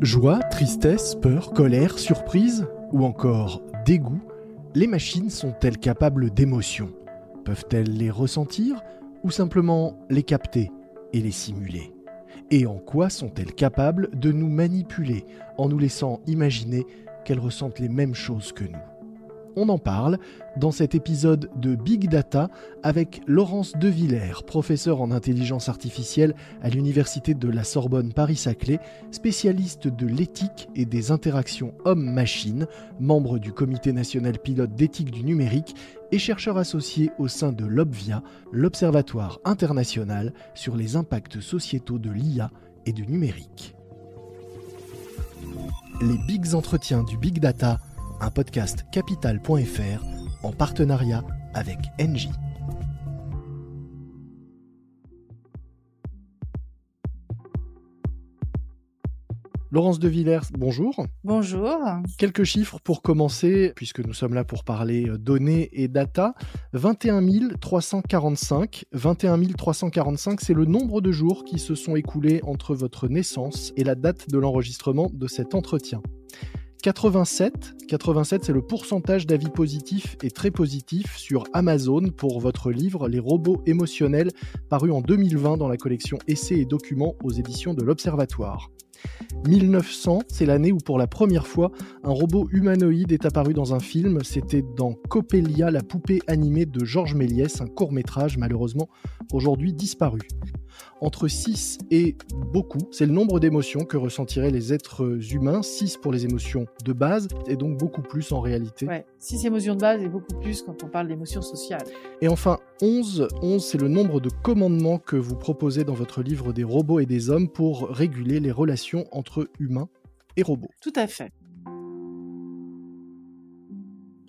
Joie, tristesse, peur, colère, surprise ou encore dégoût, les machines sont-elles capables d'émotions? Peuvent-elles les ressentir ou simplement les capter et les simuler? Et en quoi sont-elles capables de nous manipuler en nous laissant imaginer qu'elles ressentent les mêmes choses que nous? On en parle dans cet épisode de Big Data avec Laurence Devillers, professeure en intelligence artificielle à l'Université de la Sorbonne Paris-Saclay, spécialiste de l'éthique et des interactions homme-machine, membre du Comité national pilote d'éthique du numérique et chercheur associé au sein de l'OBVIA, l'Observatoire international sur les impacts sociétaux de l'IA et du numérique. Les Bigs Entretiens du Big Data un podcast capital.fr en partenariat avec Engie. Laurence de Villers, bonjour. Bonjour. Quelques chiffres pour commencer, puisque nous sommes là pour parler euh, données et data. 21 345. 21 345, c'est le nombre de jours qui se sont écoulés entre votre naissance et la date de l'enregistrement de cet entretien. 87, 87 c'est le pourcentage d'avis positifs et très positifs sur Amazon pour votre livre Les robots émotionnels paru en 2020 dans la collection Essais et documents aux éditions de l'Observatoire. 1900, c'est l'année où pour la première fois un robot humanoïde est apparu dans un film. C'était dans Coppelia, la poupée animée de Georges Méliès, un court métrage malheureusement aujourd'hui disparu. Entre 6 et beaucoup, c'est le nombre d'émotions que ressentiraient les êtres humains. 6 pour les émotions de base et donc beaucoup plus en réalité. Ouais, 6 émotions de base et beaucoup plus quand on parle d'émotions sociales. Et enfin, 11, 11 c'est le nombre de commandements que vous proposez dans votre livre des robots et des hommes pour réguler les relations entre humains et robots. Tout à fait.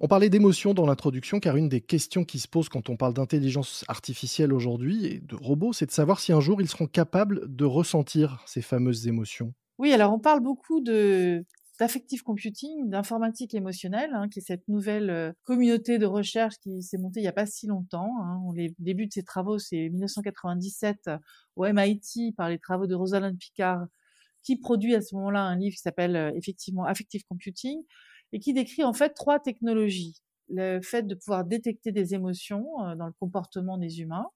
On parlait d'émotion dans l'introduction, car une des questions qui se posent quand on parle d'intelligence artificielle aujourd'hui et de robots, c'est de savoir si un jour ils seront capables de ressentir ces fameuses émotions. Oui, alors on parle beaucoup de d'affective computing, d'informatique émotionnelle, hein, qui est cette nouvelle euh, communauté de recherche qui s'est montée il n'y a pas si longtemps. Hein. Les début de ces travaux, c'est 1997 au MIT par les travaux de Rosalind Picard, qui produit à ce moment-là un livre qui s'appelle euh, effectivement Affective Computing et qui décrit en fait trois technologies. Le fait de pouvoir détecter des émotions euh, dans le comportement des humains,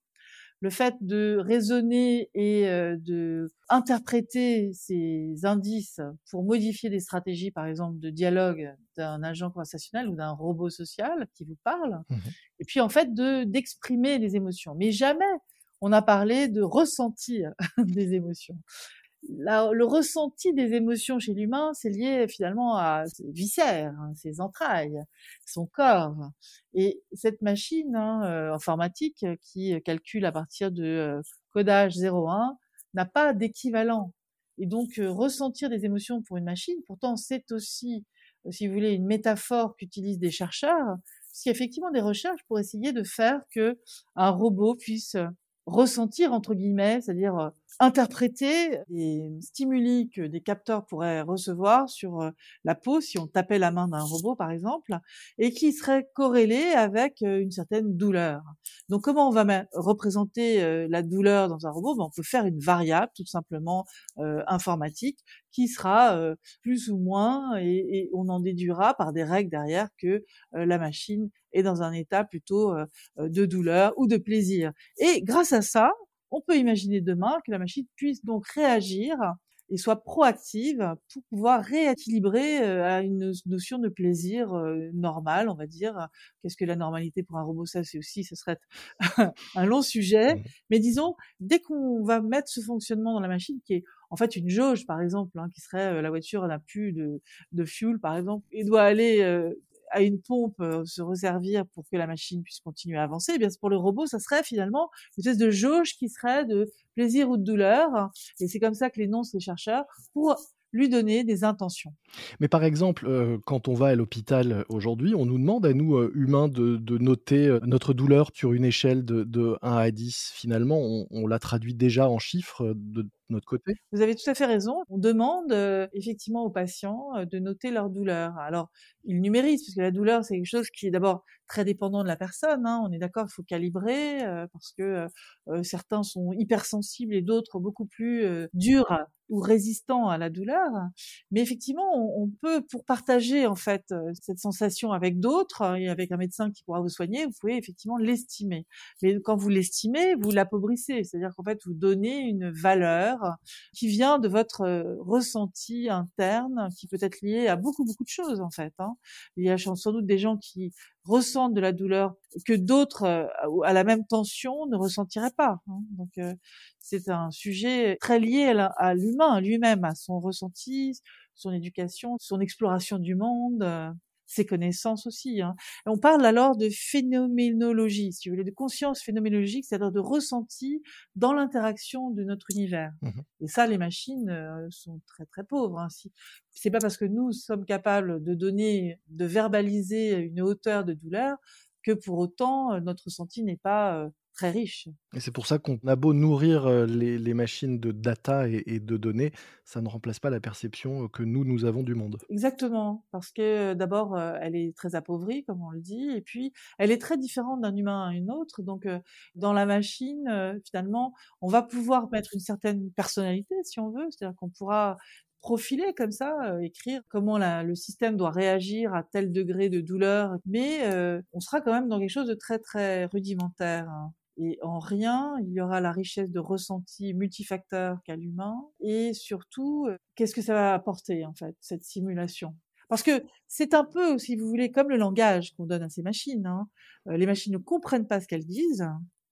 le fait de raisonner et euh, de interpréter ces indices pour modifier des stratégies, par exemple, de dialogue d'un agent conversationnel ou d'un robot social qui vous parle, mmh et puis en fait de d'exprimer des émotions. Mais jamais on a parlé de ressentir des émotions le ressenti des émotions chez l'humain, c'est lié finalement à ses viscères, hein, ses entrailles, son corps. Et cette machine hein, euh, informatique qui calcule à partir de euh, codage 0,1 n'a pas d'équivalent. Et donc euh, ressentir des émotions pour une machine, pourtant c'est aussi, si vous voulez, une métaphore qu'utilisent des chercheurs, parce y a effectivement des recherches pour essayer de faire que un robot puisse ressentir entre guillemets, c'est-à-dire euh, interpréter les stimuli que des capteurs pourraient recevoir sur euh, la peau si on tapait la main d'un robot par exemple, et qui serait corrélé avec euh, une certaine douleur. Donc comment on va représenter la douleur dans un robot? Ben, On peut faire une variable tout simplement informatique qui sera plus ou moins, et, et, on en déduira par des règles derrière que la machine est dans un état plutôt de douleur ou de plaisir. Et grâce à ça, on peut imaginer demain que la machine puisse donc réagir et soit proactive pour pouvoir rééquilibrer à une notion de plaisir normal, on va dire. Qu'est-ce que la normalité pour un robot? Ça, c'est aussi, ce serait un long sujet. Mmh. Mais disons, dès qu'on va mettre ce fonctionnement dans la machine, qui est en fait une jauge, par exemple, hein, qui serait la voiture n'a plus de, de fuel, par exemple, et doit aller à une pompe euh, se resservir pour que la machine puisse continuer à avancer, eh bien pour le robot, ça serait finalement une espèce de jauge qui serait de plaisir ou de douleur. Et c'est comme ça que l'énoncent les chercheurs pour lui donner des intentions. Mais par exemple, euh, quand on va à l'hôpital euh, aujourd'hui, on nous demande à nous, humains, de, noter notre douleur sur une échelle de, 1 à 10. Finalement, on, on la traduit déjà en chiffres de notre côté Vous avez tout à fait raison. On demande euh, effectivement aux patients euh, de noter leur douleur. Alors, ils numérisent, parce que la douleur, c'est quelque chose qui est d'abord très dépendant de la personne. Hein. On est d'accord, il faut calibrer, euh, parce que certains sont hypersensibles et d'autres beaucoup plus durs ou résistant à la douleur. Mais effectivement, on, peut, pour partager en fait cette sensation avec d'autres euh, et avec un médecin qui pourra vous soigner, vous pouvez effectivement l'estimer. Mais quand vous l'estimez, vous l'appauvrissez, c'est-à-dire qu'en fait vous donnez une valeur qui vient de votre euh, ressenti interne, qui peut être lié à beaucoup beaucoup de choses en fait. Hein. Il y a sans doute des gens qui ressentent de la douleur que d'autres à la même tension ne ressentiraient pas. Hein. Donc c'est un sujet très lié à l'humain lui-même, à son ressenti, son éducation, son exploration du monde, euh, ses connaissances aussi. Hein. on parle alors de phénoménologie, si vous voulez, de conscience phénoménologique, c'est-à-dire de ressenti dans l'interaction de notre univers. Mmh Et ça, les machines euh, sont très très pauvres. Hein. Si, c'est pas parce que nous sommes capables de donner, de verbaliser une hauteur de douleur que pour autant euh, notre ressenti n'est pas très riche. Et c'est pour ça qu'on a beau nourrir les, machines de data et, de données, ça ne remplace pas la perception que nous, nous avons du monde. Exactement, parce que d'abord, elle est très appauvrie, comme on le dit, et puis elle est très différente d'un humain à une autre. Donc, dans la machine, finalement, on va pouvoir mettre une certaine personnalité, si on veut, c'est-à-dire qu'on pourra profiler comme ça, écrire comment le système doit réagir à tel degré de douleur, mais on sera quand même dans quelque chose de très très rudimentaire. Hein. Et en rien, il y aura la richesse de ressenti multifacteur qu'a l'humain. Et surtout, euh, qu'est-ce que ça va apporter, en fait, cette simulation? Parce que c'est un peu, si vous voulez, comme le langage qu'on donne à ces machines. Hein. Euh, les machines ne comprennent pas ce qu'elles disent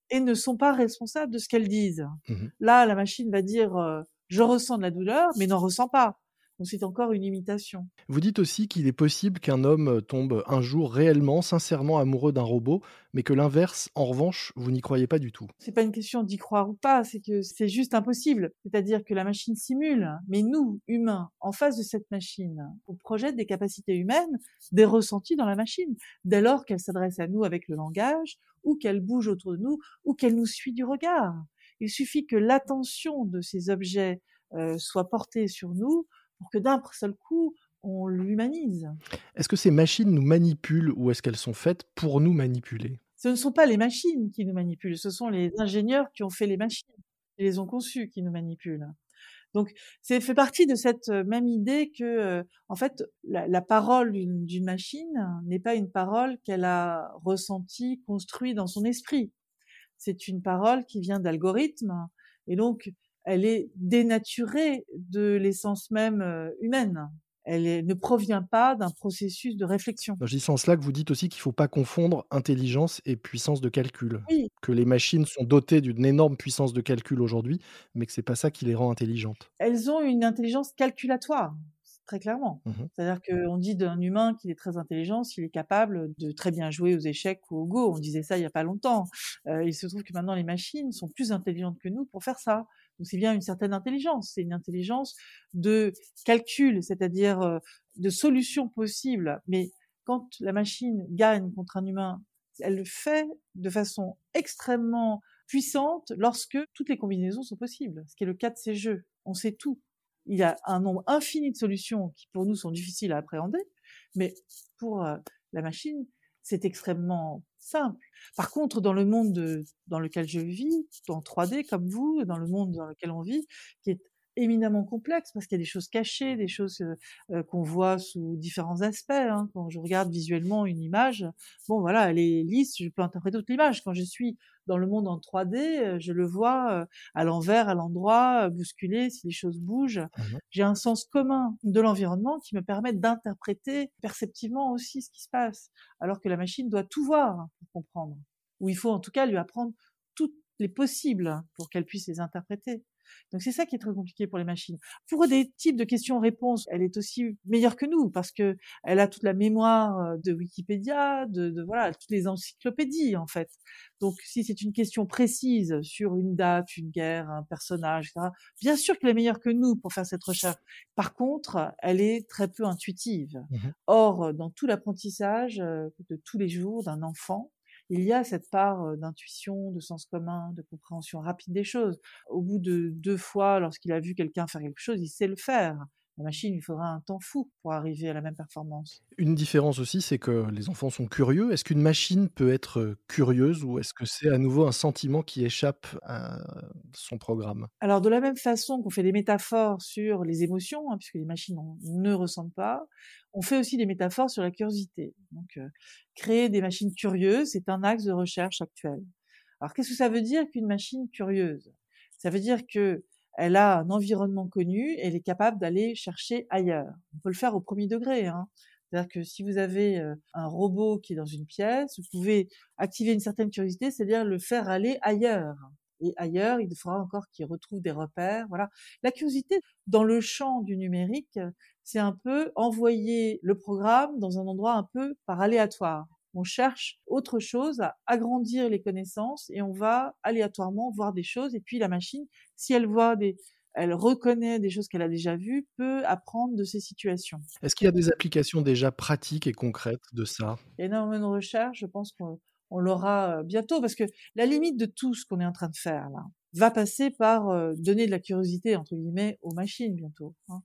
et ne sont pas responsables de ce qu'elles disent. Mmh Là, la machine va dire euh, je ressens de la douleur, mais n'en ressent pas. Donc c'est encore une imitation. Vous dites aussi qu'il est possible qu'un homme euh, tombe un jour réellement, sincèrement amoureux d'un robot, mais que l'inverse, en revanche, vous n'y croyez pas du tout. C'est pas une question d'y croire ou pas, c'est que c'est juste impossible. C'est-à-dire que la machine simule, mais nous, humains, en face de cette machine, on projette des capacités humaines, des ressentis dans la machine, dès lors qu'elle s'adresse à nous avec le langage, ou qu'elle bouge autour de nous, ou qu'elle nous suit du regard. Il suffit que l'attention de ces objets euh, soit portée sur nous pour que d'un seul coup, on l'humanise. Est-ce que ces machines nous manipulent ou est-ce qu'elles sont faites pour nous manipuler? Ce ne sont pas les machines qui nous manipulent, ce sont les ingénieurs qui ont fait les machines, qui les ont conçues, qui nous manipulent. Donc, c'est fait partie de cette euh, même idée que, euh, en fait, la, parole d'une machine n'est pas une parole qu'elle a ressentie, construite dans son esprit. C'est une parole qui vient d'algorithmes, et donc elle est dénaturée de l'essence même euh, humaine. Elle ne provient pas d'un processus de réflexion. Dis sans cela que vous dites aussi qu'il ne faut pas confondre intelligence et puissance de calcul. Que les machines sont dotées d'une énorme puissance de calcul aujourd'hui, mais que ce n'est pas ça qui les rend intelligentes. Elles ont une intelligence calculatoire très clairement. Mmh C'est-à-dire qu'on dit d'un humain qu'il est très intelligent s'il est capable de très bien jouer aux échecs ou au go. On disait ça il n'y a pas longtemps. Euh, il se trouve que maintenant les machines sont plus intelligentes que nous pour faire ça. Donc c'est bien une certaine intelligence. C'est une intelligence de calcul, c'est-à-dire euh, de solutions possibles. Mais quand la machine gagne contre un humain, elle le fait de façon extrêmement puissante lorsque toutes les combinaisons sont possibles, ce qui est le cas de ces jeux. On sait tout il y a un nombre infini de solutions qui pour nous sont difficiles à appréhender, mais pour euh, la machine, c'est extrêmement simple. Par contre, dans le monde dans lequel je vis, en 3D comme vous, dans le monde dans lequel on vit, qui est éminemment complexe parce qu'il y a des choses cachées, des choses euh, euh, qu'on voit sous différents aspects. Hein. Quand je regarde visuellement une image, bon voilà, elle est lisse, je peux interpréter toute l'image. Quand je suis dans le monde en 3D, euh, je le vois à l'envers, à l'endroit, bousculé, si les choses bougent. Mmh J'ai un sens commun de l'environnement qui me permet d'interpréter perceptivement aussi ce qui se passe, alors que la machine doit tout voir pour comprendre. Ou il faut en tout cas lui apprendre toutes les possibles pour qu'elle puisse les interpréter. Donc c'est ça qui est très compliqué pour les machines. Pour des types de questions-réponses, elle est aussi meilleure que nous parce que elle a toute la mémoire euh, de Wikipédia, de, de voilà, toutes les encyclopédies en fait. Donc si c'est une question précise sur une date, une guerre, un personnage, etc., bien sûr qu'elle est meilleure que nous pour faire cette recherche. Par contre, elle est très peu intuitive. Mmh Or, dans tout l'apprentissage euh, de tous les jours d'un enfant, il y a cette part d'intuition, de sens commun, de compréhension rapide des choses. Au bout de deux fois, lorsqu'il a vu quelqu'un faire quelque chose, il sait le faire. La machine, il faudra un temps fou pour arriver à la même performance. Une différence aussi, c'est que les enfants sont curieux. Est-ce qu'une machine peut être curieuse ou est-ce que c'est à nouveau un sentiment qui échappe à son programme? Alors, de la même façon qu'on fait des métaphores sur les émotions, hein, puisque les machines ne ressentent pas, on fait aussi des métaphores sur la curiosité. Donc, créer des machines curieuses, c'est un axe de recherche actuel. Alors, qu'est-ce que ça veut dire qu'une machine curieuse? Ça veut dire que elle a un environnement connu, elle est capable d'aller chercher ailleurs. On peut le faire au premier degré. Hein. C'est-à-dire que si vous avez un robot qui est dans une pièce, vous pouvez activer une certaine curiosité, c'est-à-dire le faire aller ailleurs. Et ailleurs, il faudra encore qu'il retrouve des repères. Voilà. La curiosité dans le champ du numérique, c'est un peu envoyer le programme dans un endroit un peu par aléatoire on cherche autre chose, à agrandir les connaissances et on va aléatoirement voir des choses. Et puis la machine, si elle voit des, elle reconnaît des choses qu'elle a déjà vues, peut apprendre de ces situations. Est-ce qu'il y a des applications déjà pratiques et concrètes de ça? Il y a énormément de recherches, je pense qu'on l'aura euh, bientôt, parce que la limite de tout ce qu'on est en train de faire là va passer par euh, donner de la curiosité entre guillemets aux machines bientôt, hein.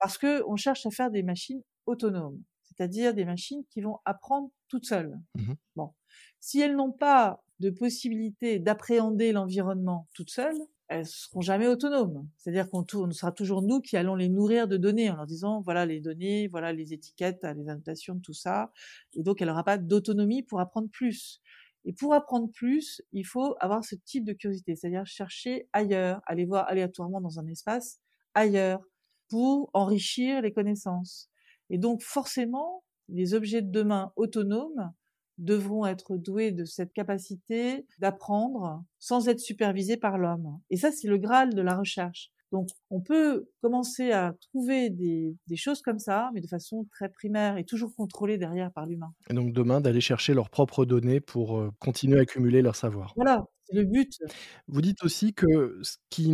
parce que on cherche à faire des machines autonomes c'est-à-dire des machines qui vont apprendre toutes seules. Mmh bon, si elles n'ont pas de possibilité d'appréhender l'environnement toutes seules, elles seront jamais autonomes. C'est-à-dire qu'on sera toujours nous qui allons les nourrir de données en leur disant voilà les données, voilà les étiquettes, les annotations, tout ça. Et donc elle n'aura pas d'autonomie pour apprendre plus. Et pour apprendre plus, il faut avoir ce type de curiosité, c'est-à-dire chercher ailleurs, aller voir aléatoirement dans un espace ailleurs pour enrichir les connaissances. Et donc forcément, les objets de demain autonomes devront être doués de cette capacité d'apprendre sans être supervisés par l'homme. Et ça, c'est le graal de la recherche. Donc, on peut commencer à trouver des, choses comme ça, mais de façon très primaire et toujours contrôlée derrière par l'humain. Et donc demain, d'aller chercher leurs propres données pour euh, continuer à accumuler leur savoir. Voilà, c'est le but. Vous dites aussi que ce qui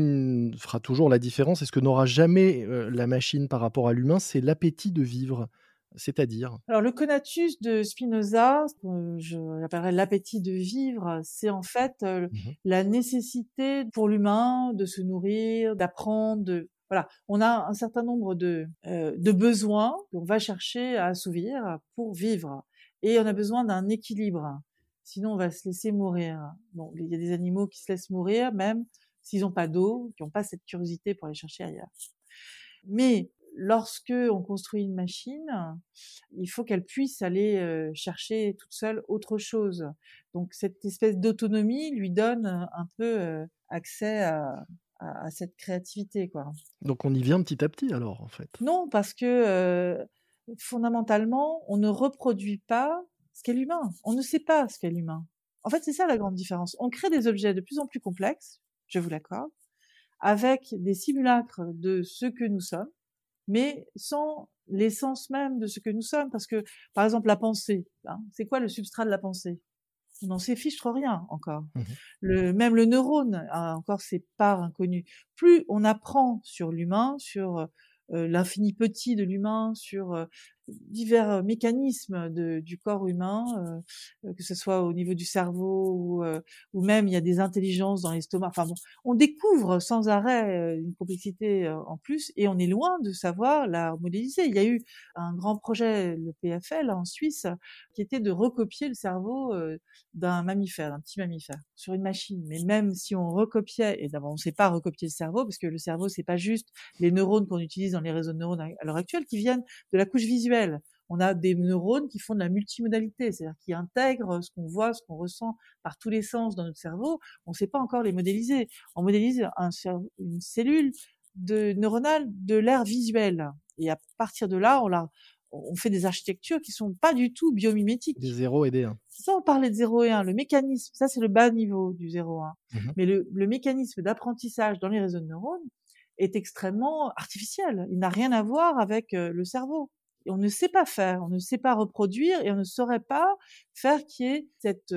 fera toujours la différence et ce que n'aura jamais euh, la machine par rapport à l'humain, c'est l'appétit de vivre c'est-à-dire Alors le conatus de Spinoza, je l'appellerais l'appétit de vivre, c'est en fait mmh la nécessité pour l'humain de se nourrir, d'apprendre, voilà, on a un certain nombre de, de besoins qu'on va chercher à assouvir pour vivre. Et on a besoin d'un équilibre. Sinon, on va se laisser mourir. Bon, il y a des animaux qui se laissent mourir, même s'ils n'ont pas d'eau, qui n'ont pas cette curiosité pour aller chercher ailleurs. Mais lorsque on construit une machine, il faut qu'elle puisse aller chercher toute seule autre chose. Donc cette espèce d'autonomie lui donne un peu accès à, cette créativité, quoi. Donc on y vient petit à petit alors, en fait. Non, parce que fondamentalement, on ne reproduit pas ce qu'est l'humain. On ne sait pas ce qu'est l'humain. En fait, c'est ça la grande différence. On crée des objets de plus en plus complexes, je vous l'accorde, avec des simulacres de ce que nous sommes, mais sans l'essence même de ce que nous sommes. Parce que, par exemple, la pensée, hein, c'est quoi le substrat de la pensée? On n'en sait fiche trop rien encore. Mmh le, même le neurone a encore ses parts inconnues. Plus on apprend sur l'humain, sur euh, l'infini petit de l'humain, sur euh, divers euh, mécanismes du corps humain, que ce soit au niveau du cerveau ou, ou même il y a des intelligences dans l'estomac. Enfin bon, on découvre sans arrêt une complexité en plus et on est loin de savoir la modéliser. Il y a eu un grand projet, le PFL en Suisse, qui était de recopier le cerveau d'un mammifère, d'un petit mammifère, sur une machine. Mais même si on recopiait, et d'abord on ne sait pas recopier le cerveau parce que le cerveau c'est pas juste les neurones qu'on utilise dans les réseaux de neurones à l'heure actuelle qui viennent de la couche visuelle. On a des neurones qui font de la multimodalité, c'est-à-dire qui intègrent ce qu'on voit, ce qu'on ressent par tous les sens dans notre cerveau. On ne sait pas encore les modéliser. On modélise une cellule de, neuronale de l'air visuel. Et à partir de là, on, la, on fait des architectures qui sont pas du tout biomimétiques. Des 0 et des 1. Sans parler de 0 et 1, le mécanisme, ça c'est le bas niveau du 0-1. Mmh Mais le, le mécanisme d'apprentissage dans les réseaux de neurones, est extrêmement artificiel. Il n'a rien à voir avec le cerveau. On ne sait pas faire, on ne sait pas reproduire et on ne saurait pas faire qu'il y ait cette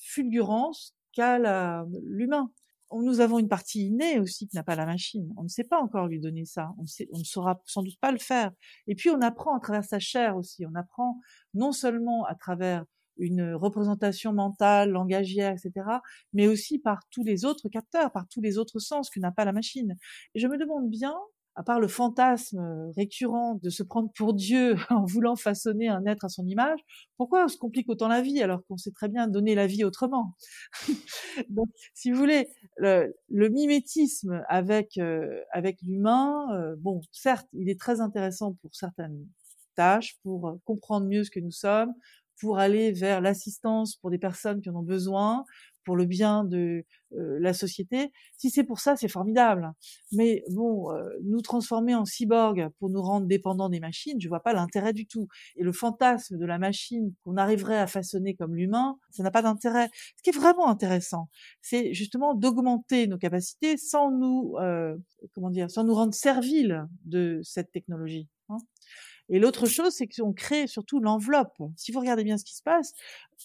fulgurance qu'a l'humain. Nous avons une partie innée aussi qui n'a pas la machine. On ne sait pas encore lui donner ça. On, on ne saura sans doute pas le faire. Et puis on apprend à travers sa chair aussi. On apprend non seulement à travers une représentation mentale, langagière, etc., mais aussi par tous les autres capteurs, par tous les autres sens que n'a pas la machine. Et je me demande bien à part le fantasme récurrent de se prendre pour Dieu en voulant façonner un être à son image, pourquoi on se complique autant la vie alors qu'on sait très bien donner la vie autrement? Donc, si vous voulez, le, mimétisme avec euh, avec l'humain, euh, bon, certes, il est très intéressant pour certaines tâches, pour comprendre mieux ce que nous sommes, pour aller vers l'assistance pour des personnes qui en ont besoin, pour le bien de euh, la société. Si c'est pour ça, c'est formidable. Mais bon, euh, nous transformer en cyborg pour nous rendre dépendants des machines, je vois pas l'intérêt du tout. Et le fantasme de la machine qu'on arriverait à façonner comme l'humain, ça n'a pas d'intérêt. Ce qui est vraiment intéressant, c'est justement d'augmenter nos capacités sans nous, euh, comment dire, sans nous rendre serviles de cette technologie. Et l'autre chose, c'est qu'on crée surtout l'enveloppe. Si vous regardez bien ce qui se passe,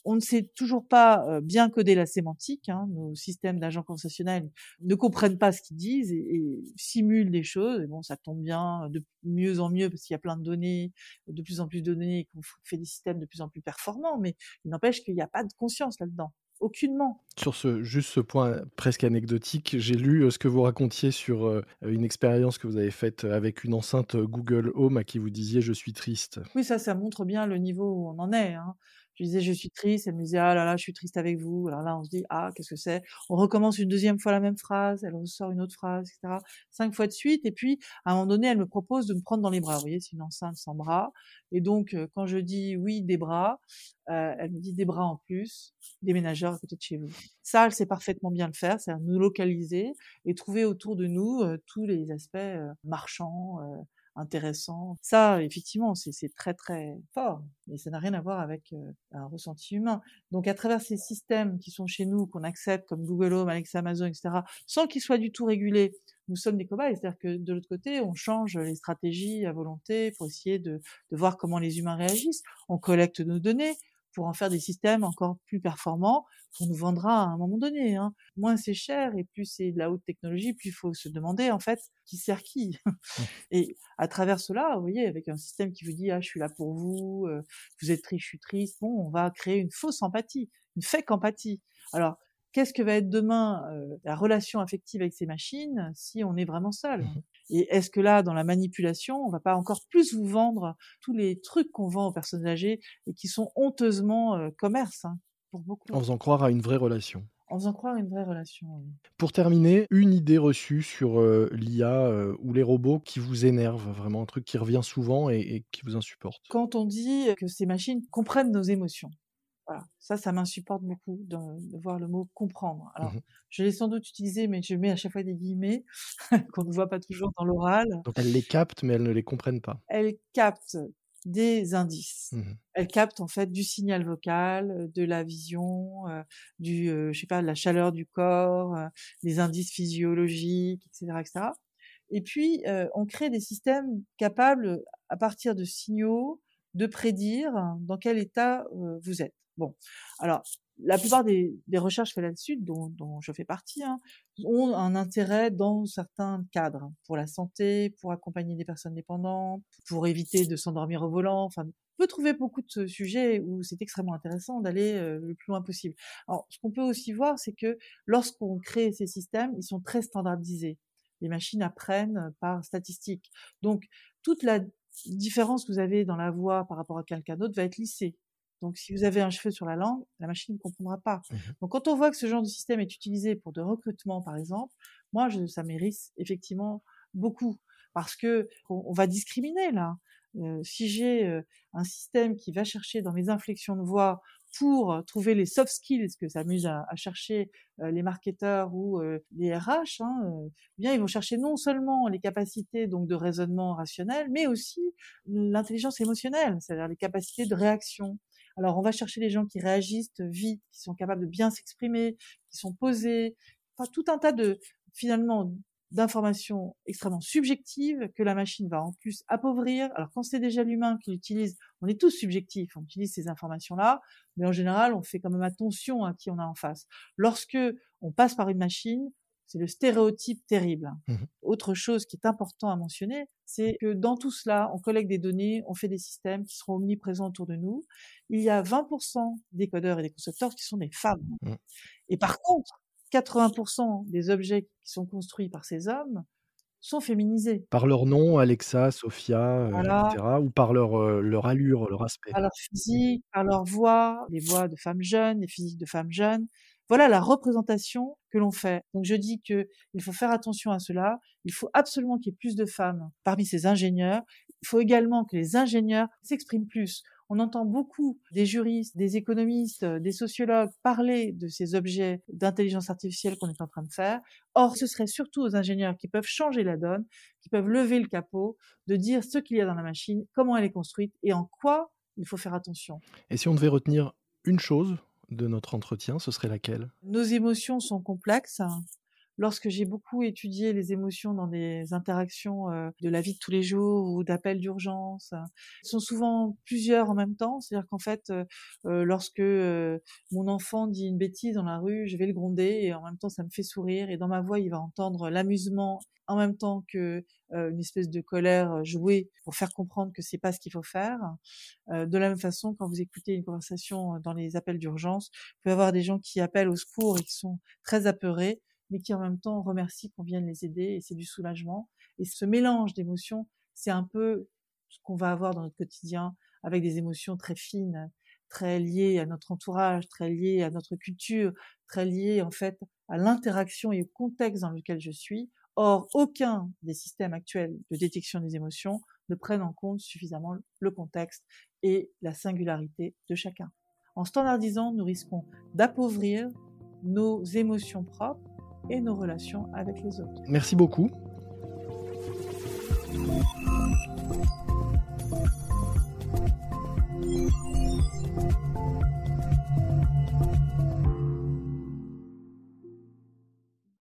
on ne sait toujours pas euh, bien coder la sémantique. Hein. Nos systèmes d'agents conversationnels ne comprennent pas ce qu'ils disent et, simulent des choses. Et bon, ça tombe bien de mieux en mieux parce qu'il y a plein de données, de plus en plus de données, et qu'on fait des systèmes de plus en plus performants. Mais il n'empêche qu'il n'y a pas de conscience là-dedans aucunement. Sur ce, juste ce point presque anecdotique, j'ai lu euh, ce que vous racontiez sur euh, une expérience que vous avez faite avec une enceinte Google Home à qui vous disiez je suis triste. Oui, ça, ça montre bien le niveau où on en est. Hein. Je disais, je suis triste. Elle me disait, ah là là, je suis triste avec vous. Alors là, on se dit, ah, qu'est-ce que c'est? On recommence une deuxième fois la même phrase. Elle ressort une autre phrase, etc. Cinq fois de suite. Et puis, à un moment donné, elle me propose de me prendre dans les bras. Vous voyez, c'est une enceinte sans bras. Et donc, euh, quand je dis oui, des bras, euh, elle me dit des bras en plus, déménageurs à côté de chez vous. Ça, elle sait parfaitement bien le faire, c'est à nous localiser et trouver autour de nous euh, tous les aspects marchands, intéressant. Ça, effectivement, c'est très très fort, mais ça n'a rien à voir avec euh, un ressenti humain. Donc, à travers ces systèmes qui sont chez nous, qu'on accepte comme Google Home, Alexa, Amazon, etc., sans qu'ils soient du tout régulés, nous sommes des cobayes. C'est-à-dire que de l'autre côté, on change les stratégies à volonté pour essayer de, de voir comment les humains réagissent. On collecte nos données, pour en faire des systèmes encore plus performants qu'on nous vendra à un moment donné. Hein. Moins c'est cher et plus c'est de la haute technologie, plus il faut se demander en fait qui sert qui. Mmh. et à travers cela, vous voyez, avec un système qui vous dit ah je suis là pour vous, euh, vous êtes triste, je suis triste, bon, on va créer une fausse empathie, une fake empathie. Alors qu'est-ce que va être demain euh, la relation affective avec ces machines si on est vraiment seul? Mmh et est-ce que là, dans la manipulation, on va pas encore plus vous vendre tous les trucs qu'on vend aux personnes âgées et qui sont honteusement euh, commerce hein, pour beaucoup? En faisant croire à une vraie relation. En faisant croire à une vraie relation. Pour terminer, une idée reçue sur euh, l'IA euh, ou les robots qui vous énerve, vraiment un truc qui revient souvent et qui vous insupporte. Quand on dit que ces machines comprennent nos émotions, voilà. Ça, ça m'insupporte beaucoup de, voir le mot comprendre. Alors, mmh je l'ai sans doute utilisé, mais je mets à chaque fois des guillemets qu'on ne voit pas toujours dans l'oral. Donc, elles les captent, mais elles ne les comprennent pas. Elles captent des indices. Mmh elles captent en fait du signal vocal, de la vision, euh, du, euh, je sais pas, de la chaleur du corps, euh, des indices physiologiques, etc., etc. Et puis, on crée des systèmes capables, à partir de signaux, de prédire dans quel état vous êtes. Bon, alors la plupart des, recherches faites là-dessus, dont, je fais partie, hein, ont un intérêt dans certains cadres, pour la santé, pour accompagner des personnes dépendantes, pour éviter de s'endormir au volant. Enfin, on peut trouver beaucoup de sujets où c'est extrêmement intéressant d'aller euh, le plus loin possible. Alors, ce qu'on peut aussi voir, c'est que lorsqu'on crée ces systèmes, ils sont très standardisés. Les machines apprennent par statistique. Donc, toute la différence que vous avez dans la voix par rapport à quelqu'un d'autre va être lissée. Donc, si vous avez un cheveu sur la langue, la machine ne comprendra pas. Mmh Donc, quand on voit que ce genre de système est utilisé pour de recrutement, par exemple, moi, je, ça mérite effectivement beaucoup parce que on, va discriminer là. Euh, si j'ai euh, un système qui va chercher dans mes inflexions de voix pour trouver les soft skills que s'amusent à, à chercher euh, les marketeurs ou les RH, hein, eh bien ils vont chercher non seulement les capacités donc de raisonnement rationnel, mais aussi l'intelligence émotionnelle, c'est-à-dire les capacités de réaction. Alors, on va chercher les gens qui réagissent vite, qui sont capables de bien s'exprimer, qui sont posés, enfin, tout un tas de, finalement, d'informations extrêmement subjectives que la machine va en plus appauvrir. Alors quand c'est déjà l'humain qui l'utilise, on est tous subjectifs, on utilise ces informations-là, mais en général, on fait quand même attention à qui on a en face. Lorsque on passe par une machine, c'est le stéréotype terrible. Mmh Autre chose qui est important à mentionner, c'est que dans tout cela, on collecte des données, on fait des systèmes qui seront omniprésents autour de nous. Il y a 20% des codeurs et des concepteurs qui sont des femmes. Mmh. Et par contre, 80% des objets qui sont construits par ces hommes sont féminisées. Par leur nom, Alexa, Sophia, etc. Ou par leur, leur allure, leur aspect. Par leur physique, par leur voix, les voix de femmes jeunes, les physiques de femmes jeunes. Voilà la représentation que l'on fait. Donc je dis que il faut faire attention à cela. Il faut absolument qu'il y ait plus de femmes parmi ces ingénieurs. Il faut également que les ingénieurs s'expriment plus. On entend beaucoup des juristes, des économistes, des sociologues parler de ces objets d'intelligence artificielle qu'on est en train de faire. Or, ce serait surtout aux ingénieurs qui peuvent changer la donne, qui peuvent lever le capot, de dire ce qu'il y a dans la machine, comment elle est construite et en quoi il faut faire attention. Et si on devait retenir une chose de notre entretien, ce serait laquelle? Nos émotions sont complexes. Lorsque j'ai beaucoup étudié les émotions dans des interactions euh, de la vie de tous les jours ou d'appels d'urgence, ils sont souvent plusieurs en même temps. C'est-à-dire qu'en fait, euh, euh, lorsque mon enfant dit une bêtise dans la rue, je vais le gronder et en même temps ça me fait sourire et dans ma voix il va entendre l'amusement en même temps que une espèce de colère jouée pour faire comprendre que c'est pas ce qu'il faut faire. de la même façon, quand vous écoutez une conversation dans les appels d'urgence, vous pouvez avoir des gens qui appellent au secours et qui sont très apeurés mais qui en même temps remercient qu'on vienne les aider et c'est du soulagement. Et ce mélange d'émotions, c'est un peu ce qu'on va avoir dans notre quotidien avec des émotions très fines, très liées à notre entourage, très liées à notre culture, très liées en fait à l'interaction et au contexte dans lequel je suis. Or, aucun des systèmes actuels de détection des émotions ne prennent en compte suffisamment le contexte et la singularité de chacun. En standardisant, nous risquons d'appauvrir nos émotions propres et nos relations avec les autres. Merci beaucoup